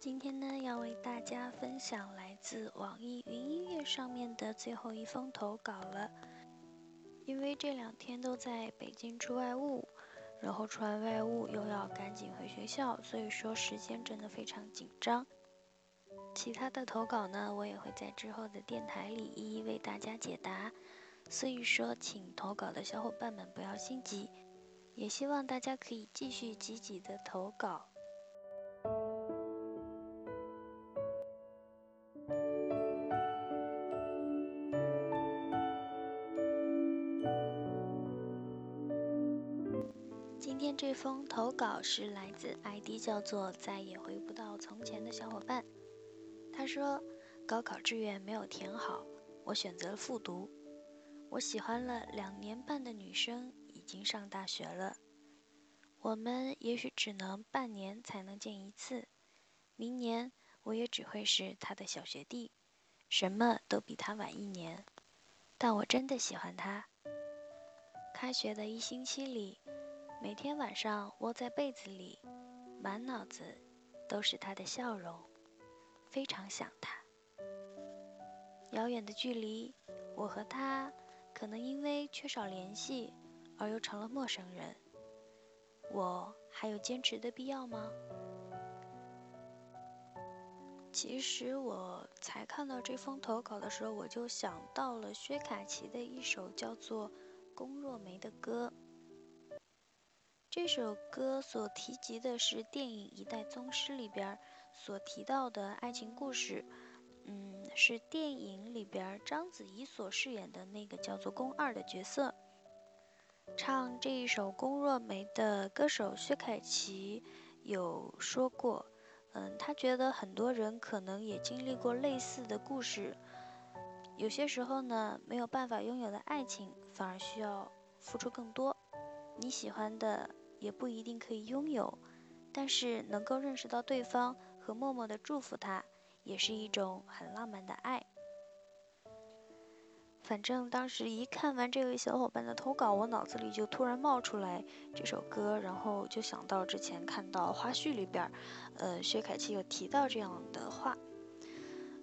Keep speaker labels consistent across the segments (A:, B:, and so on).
A: 今天呢，要为大家分享来自网易云音乐上面的最后一封投稿了。因为这两天都在北京出外务，然后出完外务又要赶紧回学校，所以说时间真的非常紧张。其他的投稿呢，我也会在之后的电台里一一为大家解答。所以说，请投稿的小伙伴们不要心急，也希望大家可以继续积极的投稿。这封投稿是来自 ID 叫做“再也回不到从前”的小伙伴。他说：“高考志愿没有填好，我选择了复读。我喜欢了两年半的女生已经上大学了，我们也许只能半年才能见一次。明年我也只会是她的小学弟，什么都比她晚一年。但我真的喜欢她。开学的一星期里。”每天晚上窝在被子里，满脑子都是他的笑容，非常想他。遥远的距离，我和他可能因为缺少联系而又成了陌生人。我还有坚持的必要吗？其实我才看到这封投稿的时候，我就想到了薛凯琪的一首叫做《宫若梅》的歌。这首歌所提及的是电影《一代宗师》里边所提到的爱情故事，嗯，是电影里边章子怡所饰演的那个叫做宫二的角色。唱这一首《宫若梅》的歌手薛凯琪有说过，嗯，他觉得很多人可能也经历过类似的故事，有些时候呢，没有办法拥有的爱情，反而需要付出更多。你喜欢的。也不一定可以拥有，但是能够认识到对方和默默的祝福他，也是一种很浪漫的爱。反正当时一看完这位小伙伴的投稿，我脑子里就突然冒出来这首歌，然后就想到之前看到花絮里边，呃，薛凯琪有提到这样的话。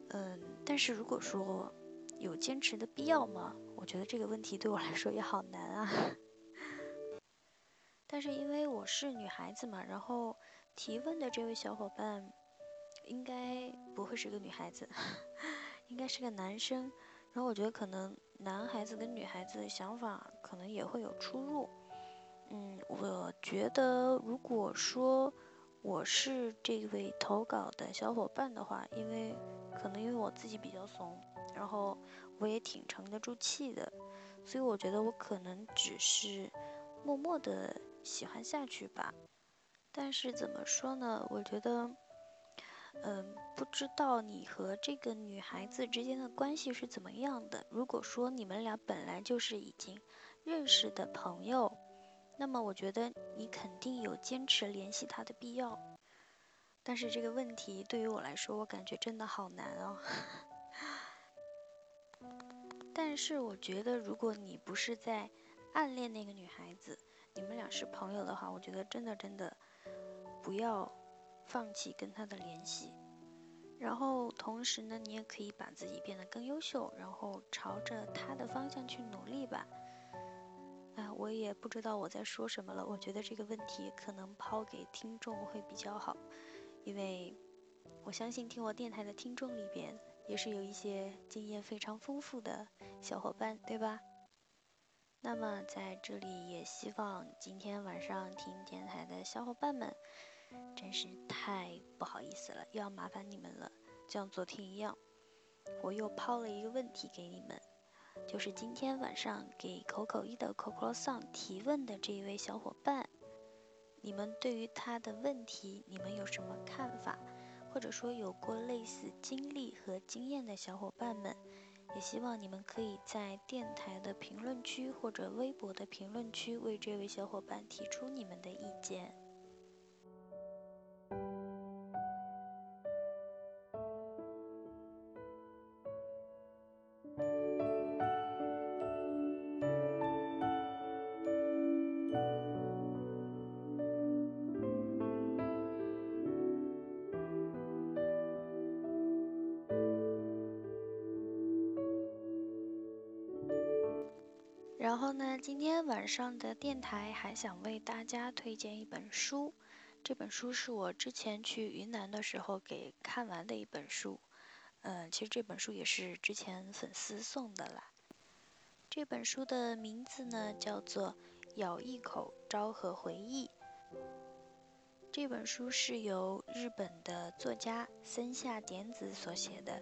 A: 嗯，但是如果说有坚持的必要吗？我觉得这个问题对我来说也好难啊。但是因为我是女孩子嘛，然后提问的这位小伙伴应该不会是个女孩子，应该是个男生。然后我觉得可能男孩子跟女孩子的想法可能也会有出入。嗯，我觉得如果说我是这位投稿的小伙伴的话，因为可能因为我自己比较怂，然后我也挺沉得住气的，所以我觉得我可能只是默默的。喜欢下去吧，但是怎么说呢？我觉得，嗯，不知道你和这个女孩子之间的关系是怎么样的。如果说你们俩本来就是已经认识的朋友，那么我觉得你肯定有坚持联系她的必要。但是这个问题对于我来说，我感觉真的好难哦。但是我觉得，如果你不是在暗恋那个女孩子，你们俩是朋友的话，我觉得真的真的不要放弃跟他的联系。然后同时呢，你也可以把自己变得更优秀，然后朝着他的方向去努力吧。哎，我也不知道我在说什么了。我觉得这个问题可能抛给听众会比较好，因为我相信听我电台的听众里边也是有一些经验非常丰富的小伙伴，对吧？那么在这里也希望今天晚上听电台的小伙伴们，真是太不好意思了，又要麻烦你们了。就像昨天一样，我又抛了一个问题给你们，就是今天晚上给口口一的 Coco Song 提问的这一位小伙伴，你们对于他的问题，你们有什么看法？或者说有过类似经历和经验的小伙伴们，也希望你们可以在电台的评论区或者微博的评论区为这位小伙伴提出你们的意见。后呢，今天晚上的电台还想为大家推荐一本书，这本书是我之前去云南的时候给看完的一本书。嗯，其实这本书也是之前粉丝送的啦。这本书的名字呢叫做《咬一口昭和回忆》。这本书是由日本的作家森下典子所写的。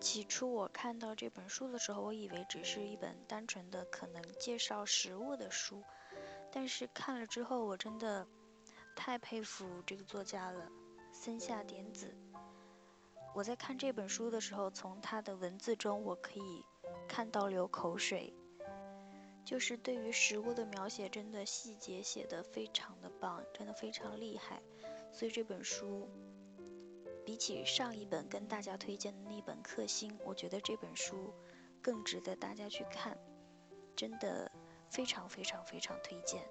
A: 起初我看到这本书的时候，我以为只是一本单纯的可能介绍食物的书，但是看了之后，我真的太佩服这个作家了，森下典子。我在看这本书的时候，从他的文字中我可以看到流口水，就是对于食物的描写，真的细节写得非常的棒，真的非常厉害，所以这本书。比起上一本跟大家推荐的那本《克星》，我觉得这本书更值得大家去看，真的非常非常非常推荐。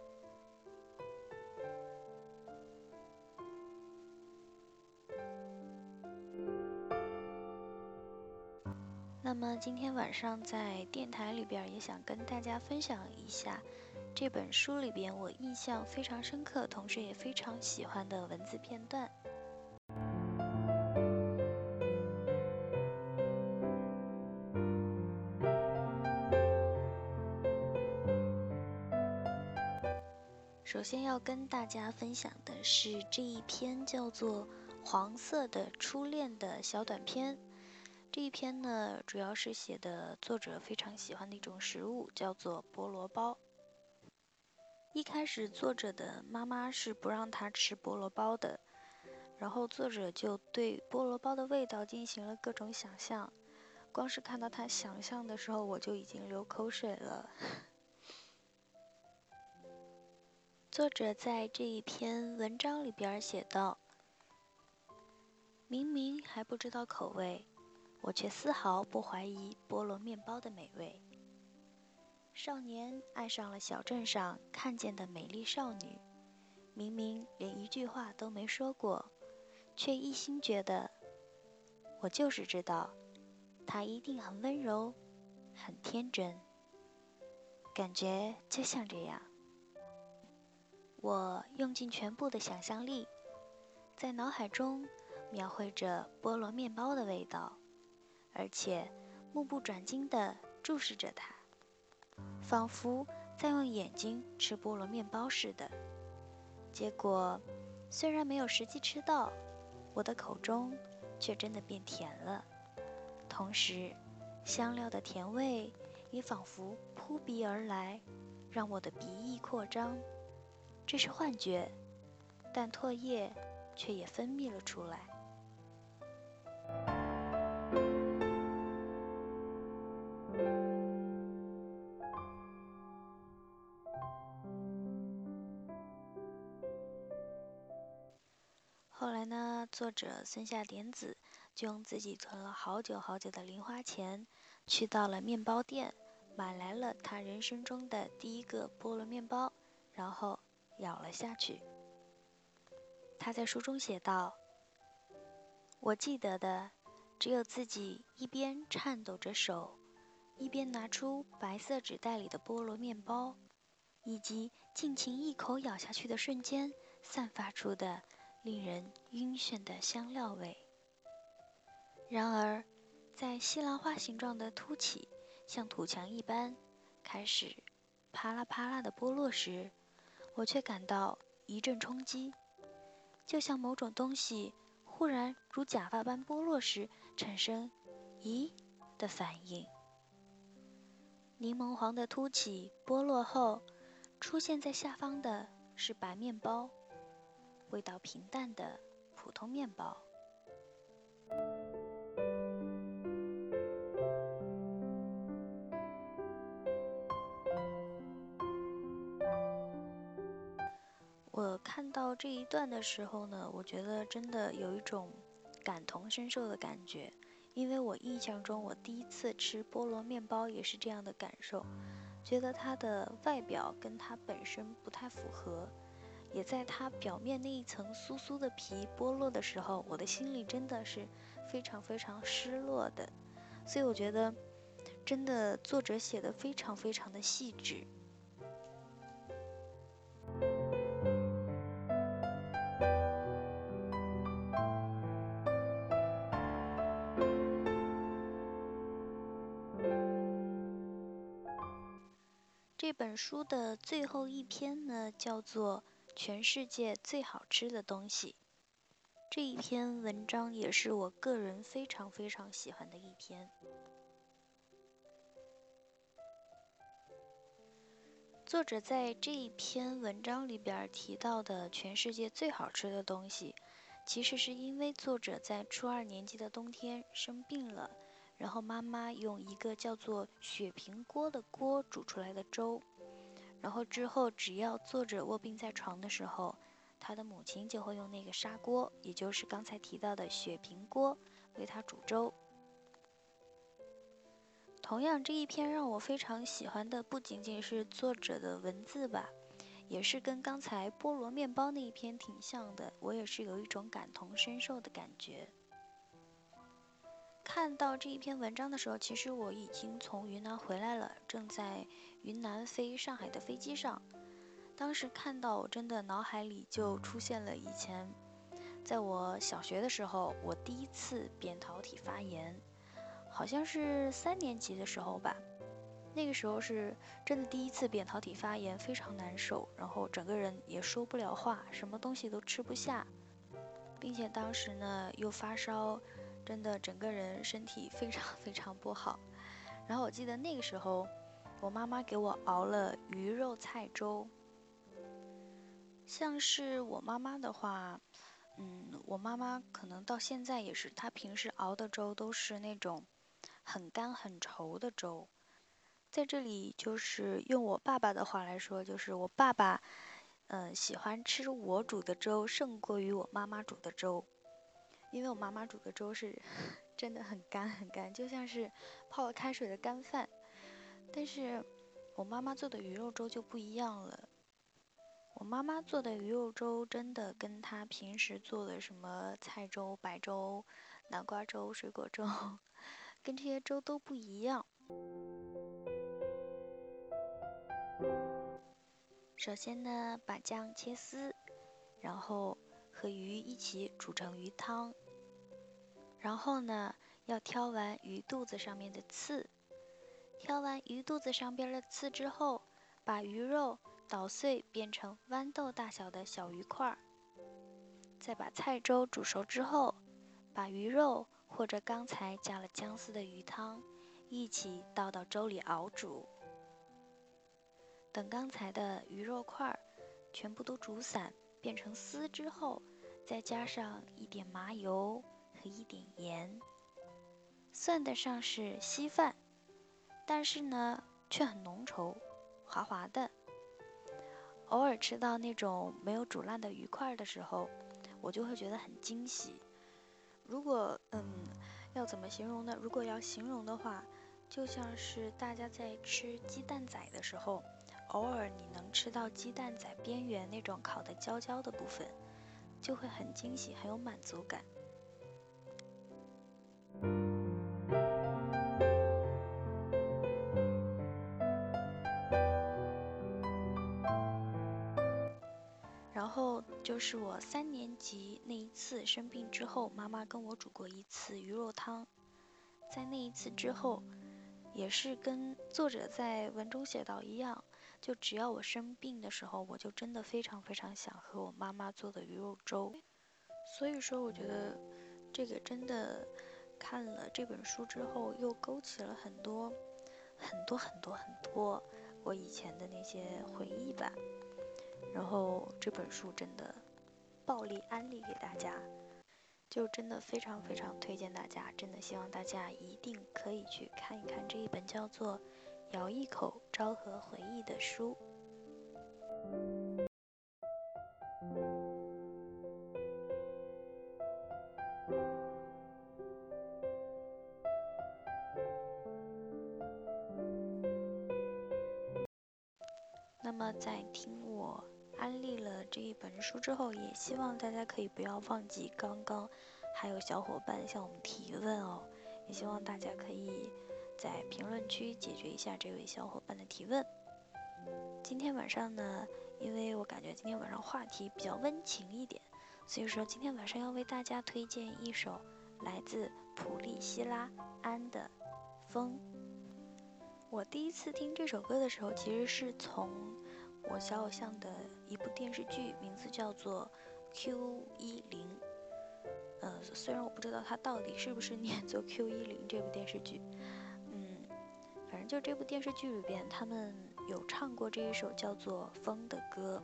A: 那么今天晚上在电台里边也想跟大家分享一下这本书里边我印象非常深刻，同时也非常喜欢的文字片段。先要跟大家分享的是这一篇叫做《黄色的初恋》的小短片。这一篇呢，主要是写的作者非常喜欢的一种食物，叫做菠萝包。一开始，作者的妈妈是不让他吃菠萝包的，然后作者就对菠萝包的味道进行了各种想象。光是看到他想象的时候，我就已经流口水了。作者在这一篇文章里边写道：“明明还不知道口味，我却丝毫不怀疑菠萝面包的美味。少年爱上了小镇上看见的美丽少女，明明连一句话都没说过，却一心觉得，我就是知道，她一定很温柔，很天真。感觉就像这样。”我用尽全部的想象力，在脑海中描绘着菠萝面包的味道，而且目不转睛地注视着它，仿佛在用眼睛吃菠萝面包似的。结果虽然没有实际吃到，我的口中却真的变甜了，同时香料的甜味也仿佛扑鼻而来，让我的鼻翼扩张。这是幻觉，但唾液却也分泌了出来。后来呢，作者森下典子就用自己存了好久好久的零花钱，去到了面包店，买来了他人生中的第一个菠萝面包，然后。咬了下去。他在书中写道：“我记得的，只有自己一边颤抖着手，一边拿出白色纸袋里的菠萝面包，以及尽情一口咬下去的瞬间散发出的令人晕眩的香料味。然而，在西兰花形状的凸起像土墙一般开始啪啦啪啦的剥落时，我却感到一阵冲击，就像某种东西忽然如假发般剥落时产生“咦”的反应。柠檬黄的凸起剥落后，出现在下方的是白面包，味道平淡的普通面包。我看到这一段的时候呢，我觉得真的有一种感同身受的感觉，因为我印象中我第一次吃菠萝面包也是这样的感受，觉得它的外表跟它本身不太符合。也在它表面那一层酥酥的皮剥落的时候，我的心里真的是非常非常失落的。所以我觉得，真的作者写的非常非常的细致。这本书的最后一篇呢，叫做。全世界最好吃的东西，这一篇文章也是我个人非常非常喜欢的一篇。作者在这一篇文章里边提到的全世界最好吃的东西，其实是因为作者在初二年级的冬天生病了，然后妈妈用一个叫做雪平锅的锅煮出来的粥。然后之后，只要作者卧病在床的时候，他的母亲就会用那个砂锅，也就是刚才提到的雪平锅，为他煮粥。同样，这一篇让我非常喜欢的不仅仅是作者的文字吧，也是跟刚才菠萝面包那一篇挺像的，我也是有一种感同身受的感觉。看到这一篇文章的时候，其实我已经从云南回来了，正在云南飞上海的飞机上。当时看到，我真的脑海里就出现了以前，在我小学的时候，我第一次扁桃体发炎，好像是三年级的时候吧。那个时候是真的第一次扁桃体发炎，非常难受，然后整个人也说不了话，什么东西都吃不下，并且当时呢又发烧。真的，整个人身体非常 非常不好。然后我记得那个时候，我妈妈给我熬了鱼肉菜粥。像是我妈妈的话，嗯，我妈妈可能到现在也是，她平时熬的粥都是那种很干很稠的粥。在这里，就是用我爸爸的话来说，就是我爸爸，嗯，喜欢吃我煮的粥胜过于我妈妈煮的粥。因为我妈妈煮的粥是 真的很干很干，就像是泡了开水的干饭。但是我妈妈做的鱼肉粥就不一样了。我妈妈做的鱼肉粥真的跟她平时做的什么菜粥、白粥、南瓜粥、水果粥，跟这些粥都不一样。首先呢，把姜切丝，然后。和鱼一起煮成鱼汤，然后呢，要挑完鱼肚子上面的刺，挑完鱼肚子上边的刺之后，把鱼肉捣碎变成豌豆大小的小鱼块儿，再把菜粥煮熟之后，把鱼肉或者刚才加了姜丝的鱼汤一起倒到粥里熬煮，等刚才的鱼肉块儿全部都煮散。变成丝之后，再加上一点麻油和一点盐，算得上是稀饭，但是呢却很浓稠，滑滑的。偶尔吃到那种没有煮烂的鱼块的时候，我就会觉得很惊喜。如果嗯要怎么形容呢？如果要形容的话，就像是大家在吃鸡蛋仔的时候。偶尔你能吃到鸡蛋仔边缘那种烤的焦焦的部分，就会很惊喜，很有满足感。然后就是我三年级那一次生病之后，妈妈跟我煮过一次鱼肉汤，在那一次之后，也是跟作者在文中写到一样。就只要我生病的时候，我就真的非常非常想喝我妈妈做的鱼肉粥。所以说，我觉得这个真的看了这本书之后，又勾起了很多很多很多很多我以前的那些回忆吧。然后这本书真的暴力安利给大家，就真的非常非常推荐大家，真的希望大家一定可以去看一看这一本叫做《咬一口昭和回忆》的书。那么在听我。安利了这一本书之后，也希望大家可以不要忘记刚刚还有小伙伴向我们提问哦，也希望大家可以在评论区解决一下这位小伙伴的提问。今天晚上呢，因为我感觉今天晚上话题比较温情一点，所以说今天晚上要为大家推荐一首来自普利希拉安的《风》。我第一次听这首歌的时候，其实是从。我小偶像的一部电视剧，名字叫做《Q 一零》。呃，虽然我不知道它到底是不是念作 Q 一零这部电视剧，就这部电视剧里边，他们有唱过这一首叫做《风》的歌。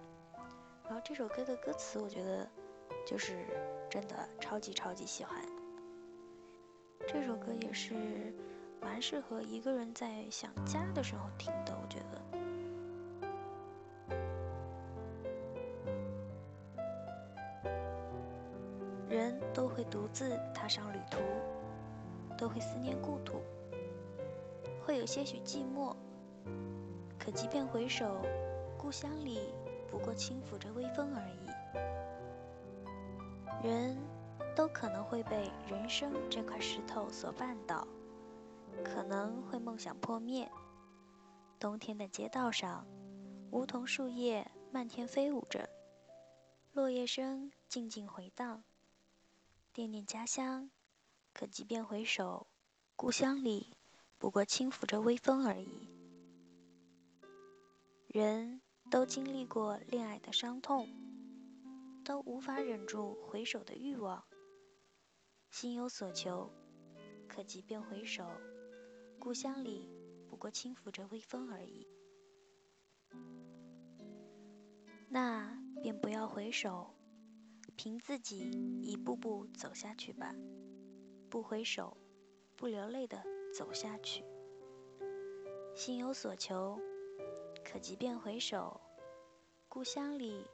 A: 然后这首歌的歌词，我觉得就是真的超级超级喜欢。这首歌也是蛮适合一个人在想家的时候听的，我觉得。人都会独自踏上旅途，都会思念故土，会有些许寂寞。可即便回首，故乡里不过轻抚着微风而已。人都可能会被人生这块石头所绊倒，可能会梦想破灭。冬天的街道上，梧桐树叶漫天飞舞着，落叶声静静回荡。惦念家乡，可即便回首，故乡里不过轻抚着微风而已。人都经历过恋爱的伤痛，都无法忍住回首的欲望。心有所求，可即便回首，故乡里不过轻抚着微风而已。那便不要回首。凭自己一步步走下去吧，不回首，不流泪的走下去。心有所求，可即便回首，故乡里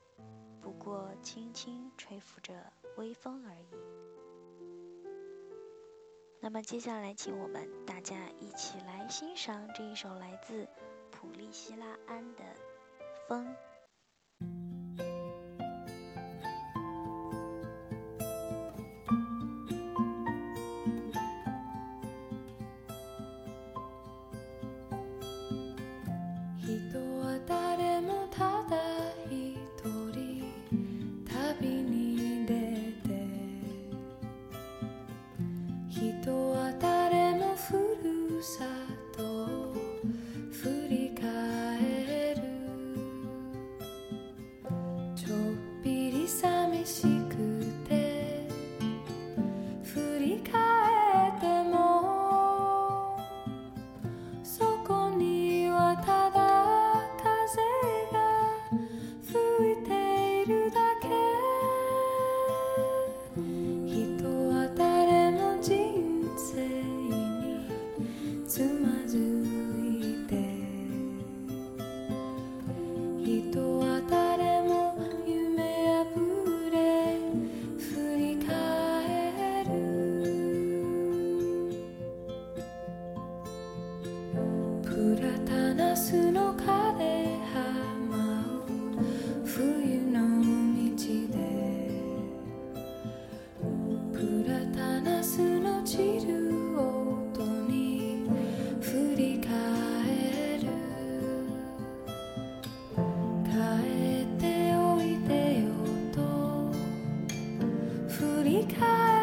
A: 不过轻轻吹拂着微风而已。那么接下来，请我们大家一起来欣赏这一首来自普利希拉安的《风》。to 振り返る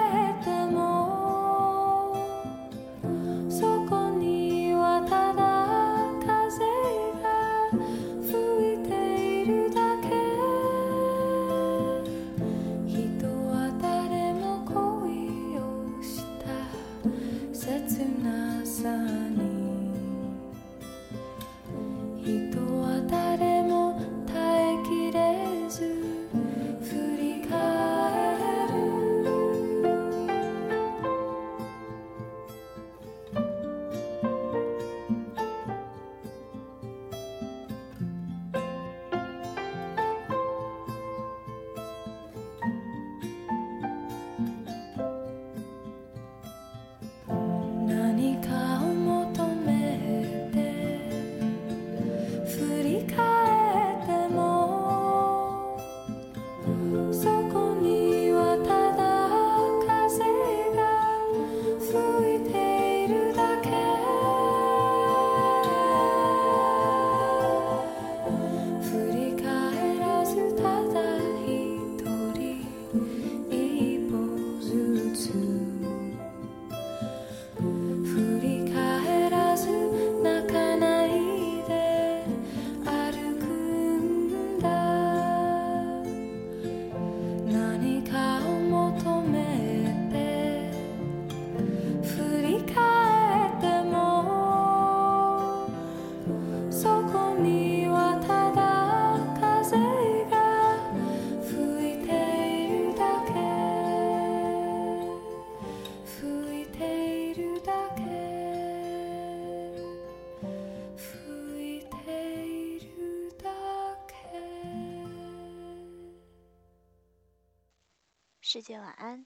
A: 姐晚安。